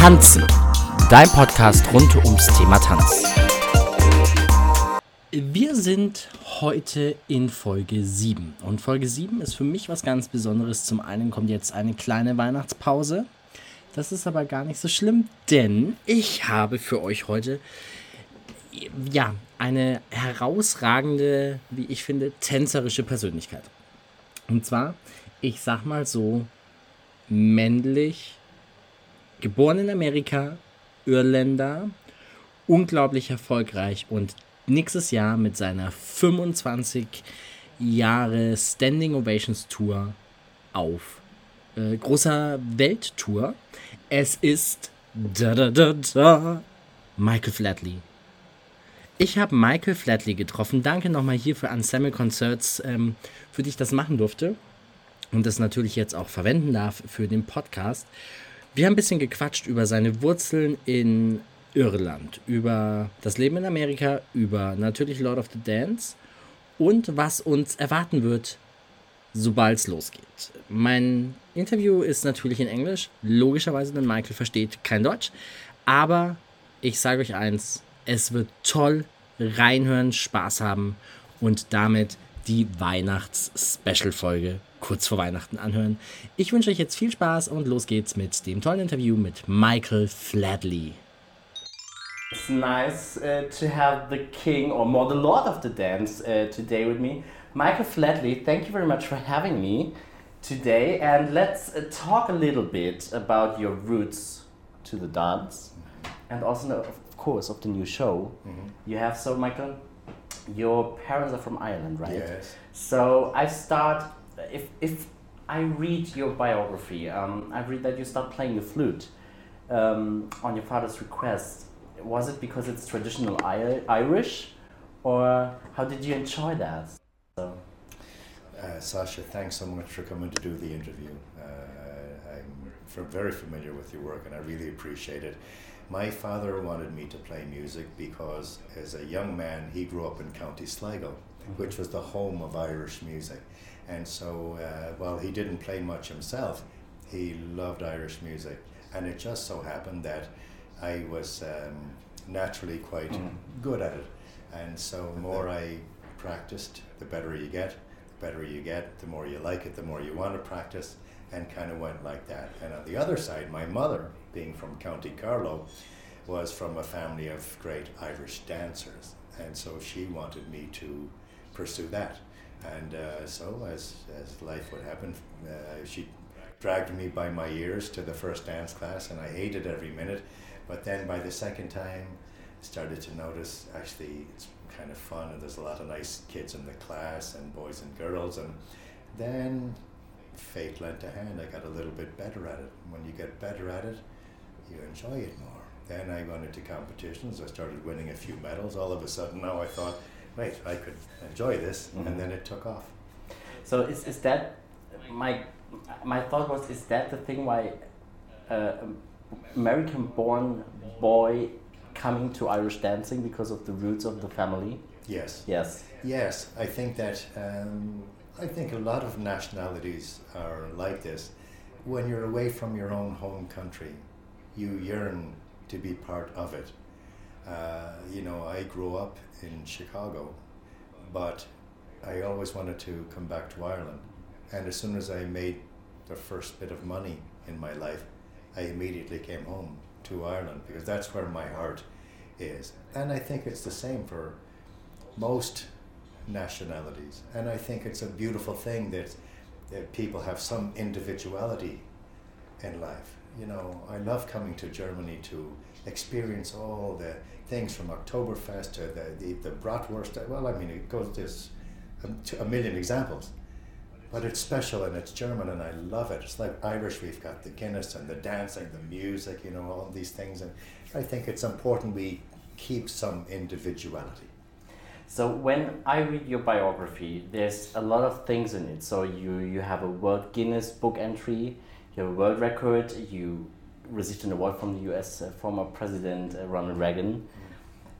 Tanzen, dein Podcast rund ums Thema Tanz. Wir sind heute in Folge 7 und Folge 7 ist für mich was ganz Besonderes. Zum einen kommt jetzt eine kleine Weihnachtspause. Das ist aber gar nicht so schlimm, denn ich habe für euch heute ja, eine herausragende, wie ich finde, tänzerische Persönlichkeit. Und zwar, ich sag mal so, männlich, geboren in Amerika, Irländer, unglaublich erfolgreich und nächstes Jahr mit seiner 25 Jahre Standing Ovations Tour auf äh, großer Welttour. Es ist da da da da Michael Flatley. Ich habe Michael Flatley getroffen. Danke nochmal hier für Ensemble Concerts, ähm, für die ich das machen durfte und das natürlich jetzt auch verwenden darf für den Podcast. Wir haben ein bisschen gequatscht über seine Wurzeln in Irland, über das Leben in Amerika, über natürlich Lord of the Dance und was uns erwarten wird, sobald es losgeht. Mein Interview ist natürlich in Englisch, logischerweise, denn Michael versteht kein Deutsch. Aber ich sage euch eins, es wird toll, reinhören, Spaß haben und damit die Weihnachts-Special-Folge kurz vor Weihnachten anhören. Ich wünsche euch jetzt viel Spaß und los geht's mit dem tollen Interview mit Michael Flatley. It's nice uh, to have the king, or more the lord of the dance, uh, today with me. Michael Flatley, thank you very much for having me today. And let's uh, talk a little bit about your roots to the dance and also, course of the new show mm-hmm. you have. So, Michael, your parents are from Ireland, right? Yes. So I start if if I read your biography, um, I read that you start playing the flute um, on your father's request. Was it because it's traditional I- Irish, or how did you enjoy that? So. Uh, Sasha, thanks so much for coming to do the interview. Uh, I'm very familiar with your work and I really appreciate it. My father wanted me to play music because, as a young man, he grew up in County Sligo, mm-hmm. which was the home of Irish music. And so, uh, while he didn't play much himself, he loved Irish music. And it just so happened that I was um, naturally quite mm. good at it. And so, the more I practiced, the better you get. The better you get, the more you like it, the more you want to practice, and kind of went like that. And on the other side, my mother being from County Carlow, was from a family of great Irish dancers. And so she wanted me to pursue that. And uh, so, as, as life would happen, uh, she dragged me by my ears to the first dance class, and I hated every minute. But then by the second time, I started to notice actually it's kind of fun, and there's a lot of nice kids in the class, and boys and girls. And then fate lent a hand. I got a little bit better at it. When you get better at it, you enjoy it more. Then I went into competitions. I started winning a few medals. All of a sudden, now I thought, wait, I could enjoy this, mm-hmm. and then it took off. So is, is that my my thought was is that the thing why uh, American born boy coming to Irish dancing because of the roots of the family? Yes. Yes. Yes, I think that um, I think a lot of nationalities are like this. When you're away from your own home country, you yearn to be part of it. Uh, you know, I grew up in Chicago, but I always wanted to come back to Ireland. And as soon as I made the first bit of money in my life, I immediately came home to Ireland because that's where my heart is. And I think it's the same for most nationalities. And I think it's a beautiful thing that, that people have some individuality in life you know, I love coming to Germany to experience all the things from Oktoberfest to the, the, the bratwurst. Well, I mean, it goes there's a, a million examples, but it's special and it's German and I love it. It's like Irish. We've got the Guinness and the dancing, the music, you know, all these things, and I think it's important we keep some individuality. So when I read your biography, there's a lot of things in it. So you you have a World Guinness Book entry you have a world record. You an award from the U.S. Uh, former President uh, Ronald Reagan. Mm.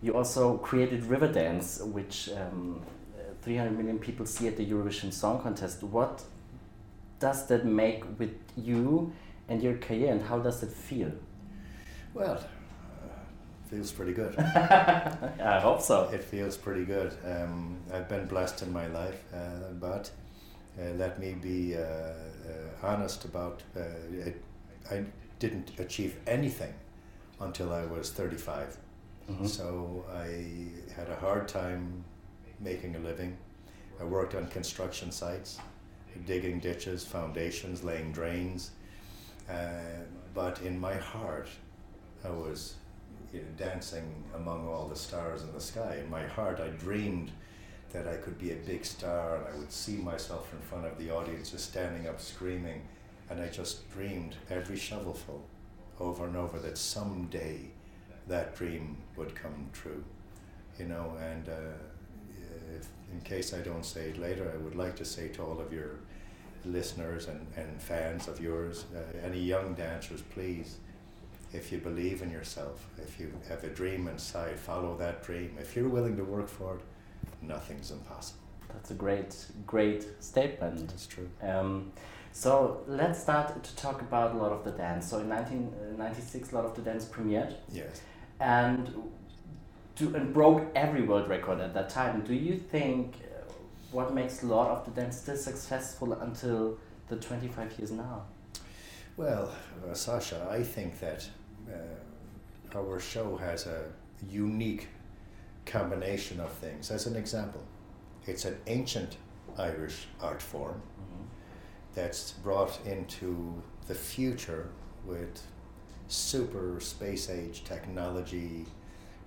You also created Riverdance, which um, 300 million people see at the Eurovision Song Contest. What does that make with you and your career, and how does it feel? Well, uh, feels pretty good. I hope so. It feels pretty good. Um, I've been blessed in my life, uh, but uh, let me be uh, uh, honest about uh, it. I didn't achieve anything until I was 35. Mhm. So I had a hard time making a living. I worked on construction sites, digging ditches, foundations, laying drains. Uh, but in my heart, I was you know, dancing among all the stars in the sky. In my heart, I dreamed that I could be a big star and I would see myself in front of the audience just standing up screaming. And I just dreamed every shovelful over and over that someday that dream would come true. You know, and uh, if, in case I don't say it later, I would like to say to all of your listeners and, and fans of yours, uh, any young dancers, please, if you believe in yourself, if you have a dream inside, follow that dream. If you're willing to work for it, nothing's impossible. That's a great, great statement. That's true. Um, so let's start to talk about Lord of the Dance. So in 1996, Lord of the Dance premiered Yes. and, do, and broke every world record at that time. Do you think uh, what makes a lot of the dance still successful until the 25 years now? Well, uh, Sasha, I think that uh, our show has a unique combination of things. As an example, it's an ancient Irish art form that's brought into the future with super space age technology,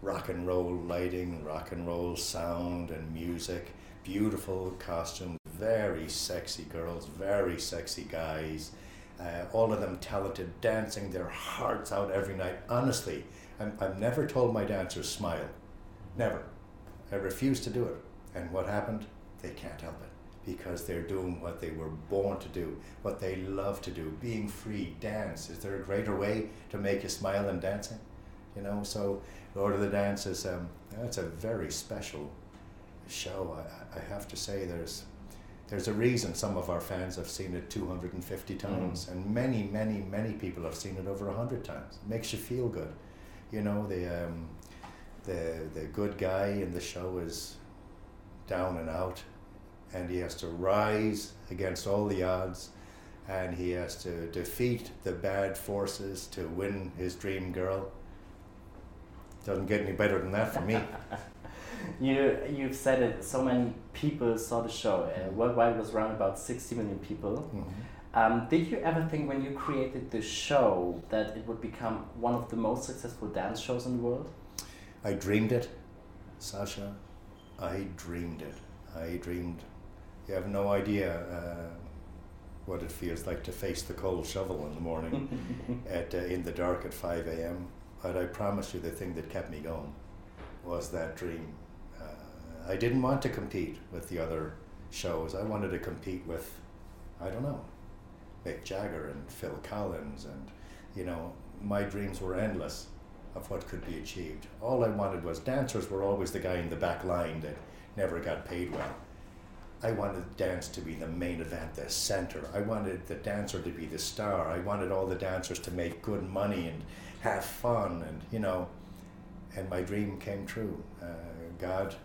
rock and roll lighting, rock and roll sound and music, beautiful costumes, very sexy girls, very sexy guys, uh, all of them talented, dancing their hearts out every night. Honestly, I'm, I've never told my dancers smile. Never. I refuse to do it. And what happened? They can't help it because they're doing what they were born to do, what they love to do, being free, dance. Is there a greater way to make you smile than dancing? You know, so Lord of the Dance is um, it's a very special show. I, I have to say, there's there's a reason some of our fans have seen it 250 times, and many, many, many people have seen it over 100 times. It makes you feel good. You know, the, um, the, the good guy in the show is down and out, and he has to rise against all the odds, and he has to defeat the bad forces to win his dream girl. Doesn't get any better than that for me. You you've said it. So many people saw the show. Uh, worldwide, it was around about sixty million people. Mhm. Um, did you ever think when you created the show that it would become one of the most successful dance shows in the world? I dreamed it, Sasha. I dreamed it. I dreamed. You have no idea uh, what it feels like to face the cold shovel in the morning, at uh, in the dark at five a.m. But I promise you, the thing that kept me going was that dream. Uh, I didn't want to compete with the other shows. I wanted to compete with, I don't know, Mick Jagger and Phil Collins, and you know, my dreams were endless of what could be achieved. All I wanted was dancers were always the guy in the back line that never got paid well. I wanted dance to be the main event, the center. I wanted the dancer to be the star. I wanted all the dancers to make good money and have fun, and you know, and my dream came true. Uh, God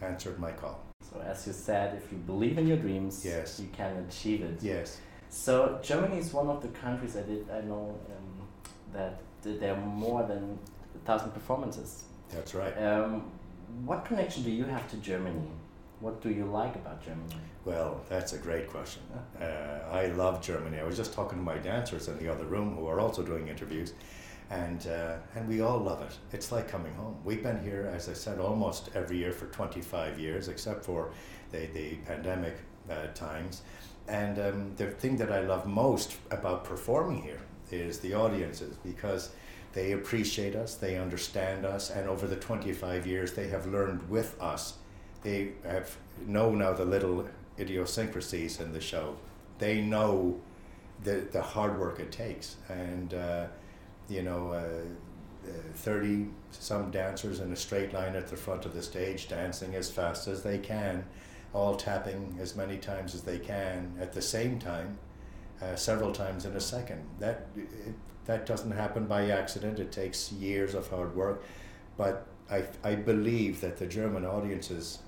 answered my call. So as you said, if you believe in your dreams, Yes. you can achieve it. Yes. So Germany is one of the countries I did I know um, that there are more than a thousand performances. That's right. Um, what connection do you have to Germany? What do you like about Germany? Well, that's a great question. Uh, I love Germany. I was just talking to my dancers in the other room who are also doing interviews, and uh, and we all love it. It's like coming home. We've been here, as I said, almost every year for 25 years, except for the, the pandemic uh, times. And um, the thing that I love most about performing here is the audiences because they appreciate us, they understand us, and over the 25 years they have learned with us. They have know now the little idiosyncrasies in the show. They know the, the hard work it takes. And, uh, you know, uh, uh, 30 some dancers in a straight line at the front of the stage, dancing as fast as they can, all tapping as many times as they can at the same time. uh, several times in a second. That it, that doesn't happen by accident. It takes years of hard work, but I I believe that the German audiences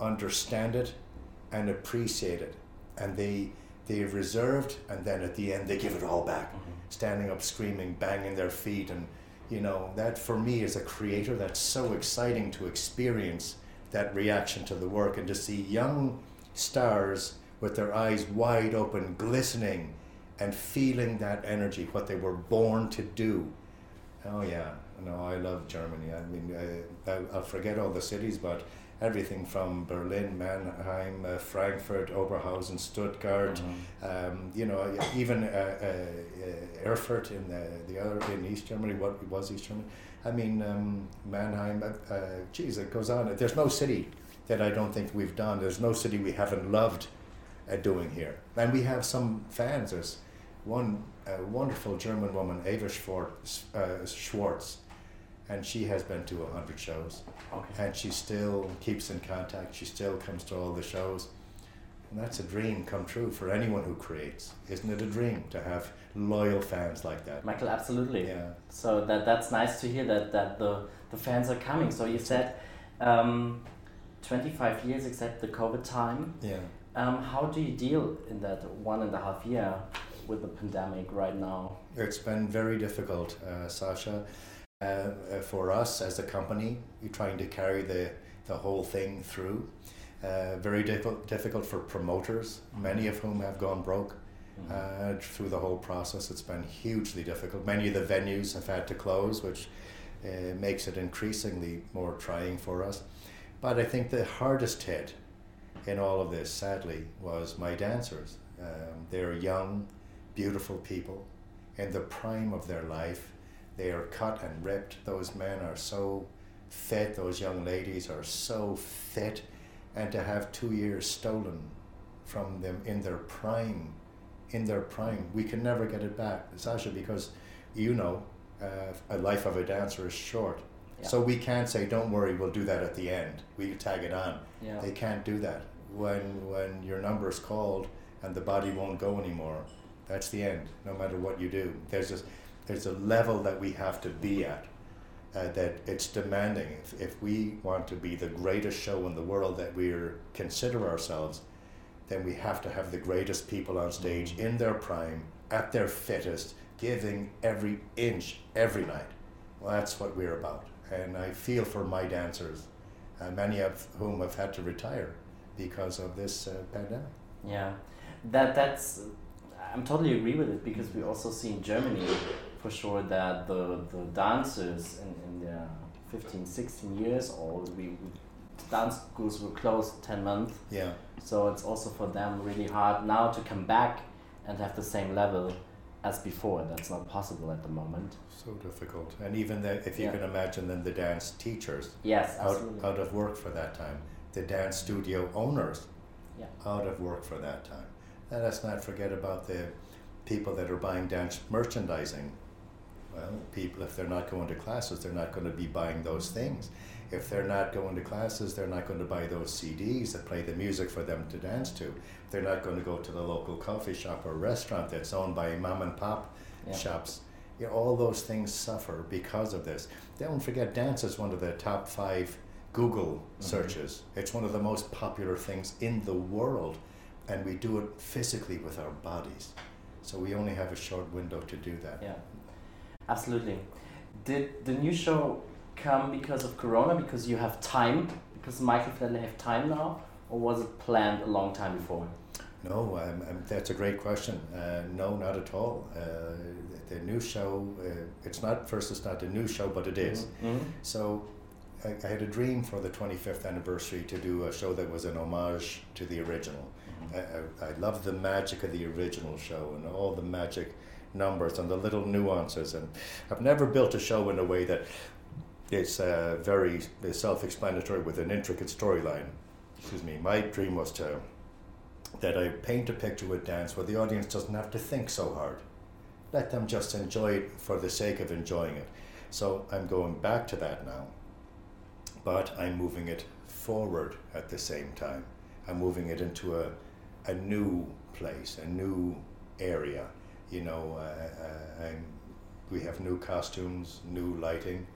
understand it and appreciate it, and they they reserved, and then at the end they give it all back, mm-hmm. standing up, screaming, banging their feet, and you know that for me as a creator, that's so exciting to experience that reaction to the work and to see young stars with their eyes wide open, glistening, and feeling that energy, what they were born to do. Oh yeah, no, I love Germany. I mean, I, I'll forget all the cities, but everything from Berlin, Mannheim, uh, Frankfurt, Oberhausen, Stuttgart, mm-hmm. um, you know, even uh, uh, uh, Erfurt in the, the other in East Germany. What was East Germany? I mean, um, Mannheim. Uh, uh, geez, it goes on. There's no city that I don't think we've done. There's no city we haven't loved at doing here, and we have some fans. There's one wonderful German woman, Eva Schwartz, Schwartz and she has been to 100 shows. Okay. and she still keeps in contact. She still comes to all the shows. And that's a dream come true for anyone who creates. Isn't it a dream to have loyal fans like that? Michael absolutely. Yeah. So that that's nice to hear that that the the fans are coming. So you said um, 25 years except the covid time. Yeah. Um, how do you deal in that one and a half year with the pandemic right now? It's been very difficult uh, sasha uh, uh, for us as a company, trying to carry the, the whole thing through. Uh, very difficult, difficult for promoters, many of whom have gone broke mm-hmm. uh, through the whole process. It's been hugely difficult. Many of the venues have had to close, which uh, makes it increasingly more trying for us. But I think the hardest hit in all of this, sadly, was my dancers. Um, they're young, beautiful people in the prime of their life they are cut and ripped. Those men are so fit. Those young ladies are so fit. And to have two years stolen from them in their prime, in their prime, we can never get it back, Sasha, because you know, uh, a life of a dancer is short. Yeah. So we can't say, "Don't worry, we'll do that at the end." We tag it on. Yeah. They can't do that when when your number is called and the body won't go anymore. That's the end. No matter what you do, there's just there's a level that we have to be at uh, that it's demanding. If, if we want to be the greatest show in the world that we consider ourselves, then we have to have the greatest people on stage in their prime, at their fittest, giving every inch every night. Well, that's what we're about. And I feel for my dancers, uh, many of whom have had to retire because of this uh, pandemic. Yeah, that that's I'm totally agree with it because we also see in Germany for sure that the, the dancers in, in their 15, 16 years old, we, we dance schools were closed 10 months. Yeah. So it's also for them really hard now to come back and have the same level as before. That's not possible at the moment. So difficult. And even the, if you yeah. can imagine then the dance teachers yes, out, out of work for that time. The dance studio owners yeah. out of work for that time. And let's not forget about the people that are buying dance merchandising well, people, if they're not going to classes, they're not going to be buying those things. If they're not going to classes, they're not going to buy those CDs that play the music for them to dance to. They're not going to go to the local coffee shop or restaurant that's owned by mom and pop yeah. shops. You know, all those things suffer because of this. Don't forget, dance is one of the top five Google mm-hmm. searches. It's one of the most popular things in the world, and we do it physically with our bodies. So we only have a short window to do that. Yeah. Absolutely. Did the new show come because of Corona? Because you have time? Because Michael Flatley have time now, or was it planned a long time before? No, um, um, that's a great question. Uh, no, not at all. Uh, the, the, new show, uh, it's not, first, it's not a new show, but it is. Mm -hmm. So I, I, had a dream for the 25th anniversary to do a show that was an homage to the original. Mm -hmm. I, I, I love the magic of the original show and all the magic numbers and the little nuances. And I've never built a show in a way that is uh, very self-explanatory with an intricate storyline. Excuse me. My dream was to that I paint a picture with dance where the audience doesn't have to think so hard. Let them just enjoy it for the sake of enjoying it. So I'm going back to that now, but I'm moving it forward at the same time. I'm moving it into a, a new place, a new area. You know, uh, uh, we have new costumes, new lighting,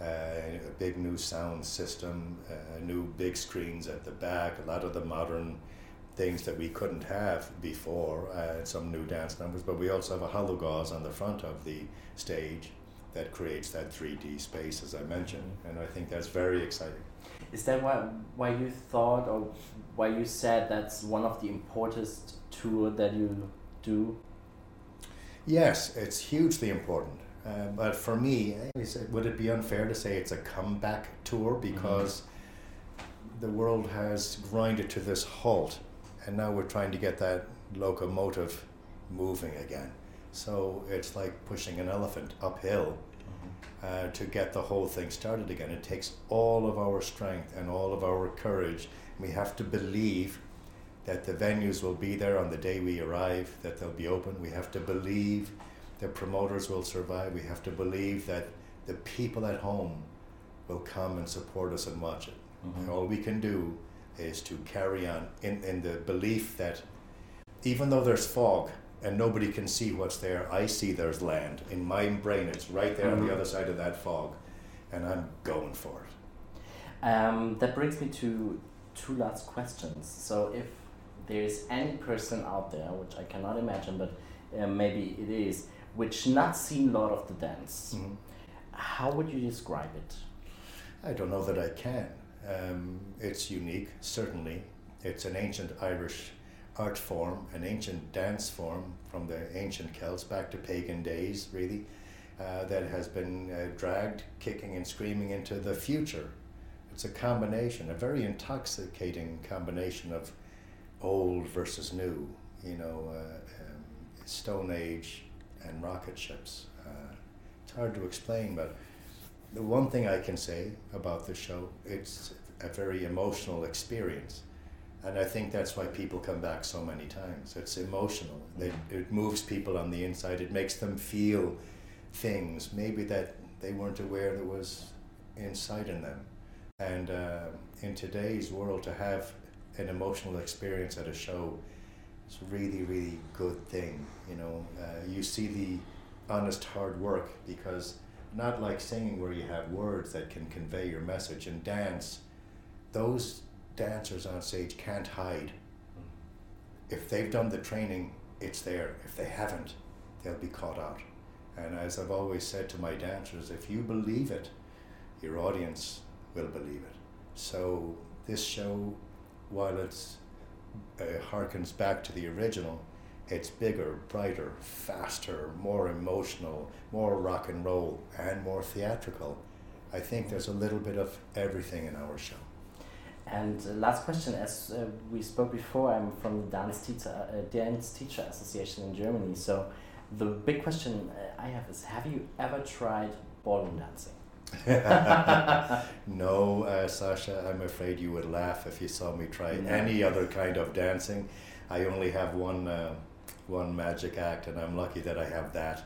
uh, a big new sound system, uh, new big screens at the back, a lot of the modern things that we couldn't have before, some new dance numbers, but we also have a hollow gauze on the front of the stage that creates that 3D space, as I mentioned, and I think that's very exciting. Is that why, why you thought or why you said that's one of the important tour that you do? Yes, it's hugely important. Uh, but for me, would it be unfair to say it's a comeback tour mm-hmm. because mm-hmm. the world has grinded to this halt and now we're trying to get that locomotive moving again. So it's like pushing an elephant uphill mm-hmm. uh, to get the whole thing started again. It takes all of our strength and all of our courage. We have to believe that the venues will be there on the day we arrive, that they'll be open. We have to believe the promoters will survive. We have to believe that the people at home will come and support us and watch it. Mm-hmm. And all we can do is to carry on in, in the belief that even though there's fog and nobody can see what's there, I see there's land. In my brain, it's right there mm-hmm. on the mm-hmm. other side of that fog, and I'm going for it. Um, that brings me to two last questions. So, if there's any person out there, which I cannot imagine, but uh, maybe it is, which not seen Lord of the Dance, mm-hmm. how would you describe it? I don't know that I can. Um, it's unique, certainly. It's an ancient Irish art form, an ancient dance form from the ancient Celts back to pagan days, really, uh, that has been uh, dragged kicking and screaming into the future. It's a combination, a very intoxicating combination of old versus new, you know, uh, um, Stone Age and rocket ships. Uh, it's hard to explain, but the one thing I can say about the show, it's a very emotional experience. And I think that's why people come back so many times. It's emotional. They, it moves people on the inside. It makes them feel things maybe that they weren't aware there was inside in them. And uh, in today's world, to have an emotional experience at a show is a really, really good thing. You know, uh, you see the honest hard work because not like singing where you have words that can convey your message and dance those dancers on stage can't hide. If they've done the training, it's there. If they haven't, they'll be caught out. And as I've always said to my dancers, if you believe it, your audience will believe it. So this show, while it's uh, harkens back to the original, it's bigger, brighter, faster, more emotional, more rock and roll, and more theatrical. I think there's a little bit of everything in our show. And uh, last question, as uh, we spoke before, I'm from the Dance Teacher, uh, Dance Teacher Association in Germany. So the big question uh, I have is, have you ever tried ballroom dancing? no, uh, Sasha, I'm afraid you would laugh if you saw me try no. any other kind of dancing. I only have one, uh, one magic act, and I'm lucky that I have that.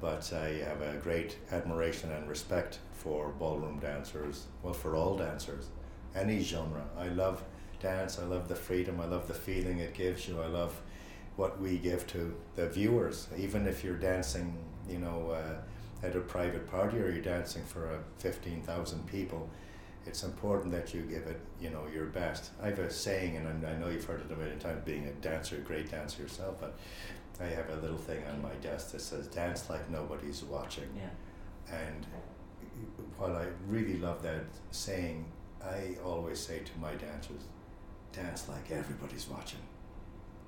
but I have a great admiration and respect for ballroom dancers, well, for all dancers any genre. I love dance. I love the freedom. I love the feeling it gives you. I love what we give to the viewers. Even if you're dancing, you know, uh, at a private party or you're dancing for a fifteen thousand people, it's important that you give it, you know, your best. I have a saying, and I know you've heard it a million times. Being a dancer, a great dancer yourself, but I have a little thing on my desk that says "Dance like nobody's watching." Yeah. And while I really love that saying, I always say to my dancers, dance like everybody's watching.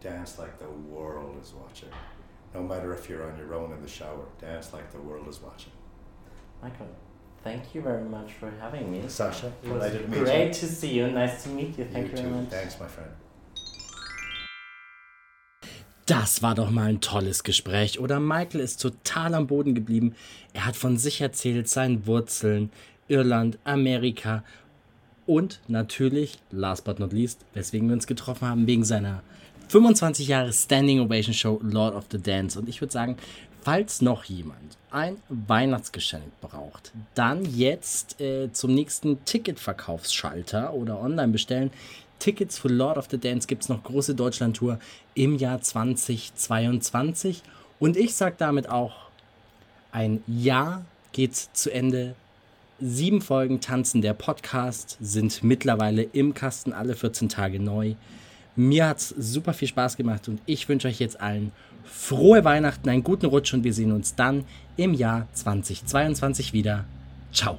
Dance like the world is watching. No matter if you're on your own in the shower, dance like the world is watching. Michael, thank you very much for having me. Sasha, it was to meet great you. to see you. Nice to meet you. Thank you, you very much. Thanks, my friend. Das war doch mal ein tolles Gespräch. Oder Michael ist total am Boden geblieben. Er hat von sich erzählt, seinen Wurzeln, Irland, Amerika und natürlich, last but not least, weswegen wir uns getroffen haben, wegen seiner 25 Jahre Standing Ovation Show Lord of the Dance. Und ich würde sagen, falls noch jemand ein Weihnachtsgeschenk braucht, dann jetzt äh, zum nächsten Ticketverkaufsschalter oder online bestellen. Tickets für Lord of the Dance gibt es noch große Deutschland-Tour im Jahr 2022. Und ich sage damit auch, ein Jahr geht zu Ende. Sieben Folgen Tanzen der Podcast sind mittlerweile im Kasten, alle 14 Tage neu. Mir hat es super viel Spaß gemacht und ich wünsche euch jetzt allen frohe Weihnachten, einen guten Rutsch und wir sehen uns dann im Jahr 2022 wieder. Ciao.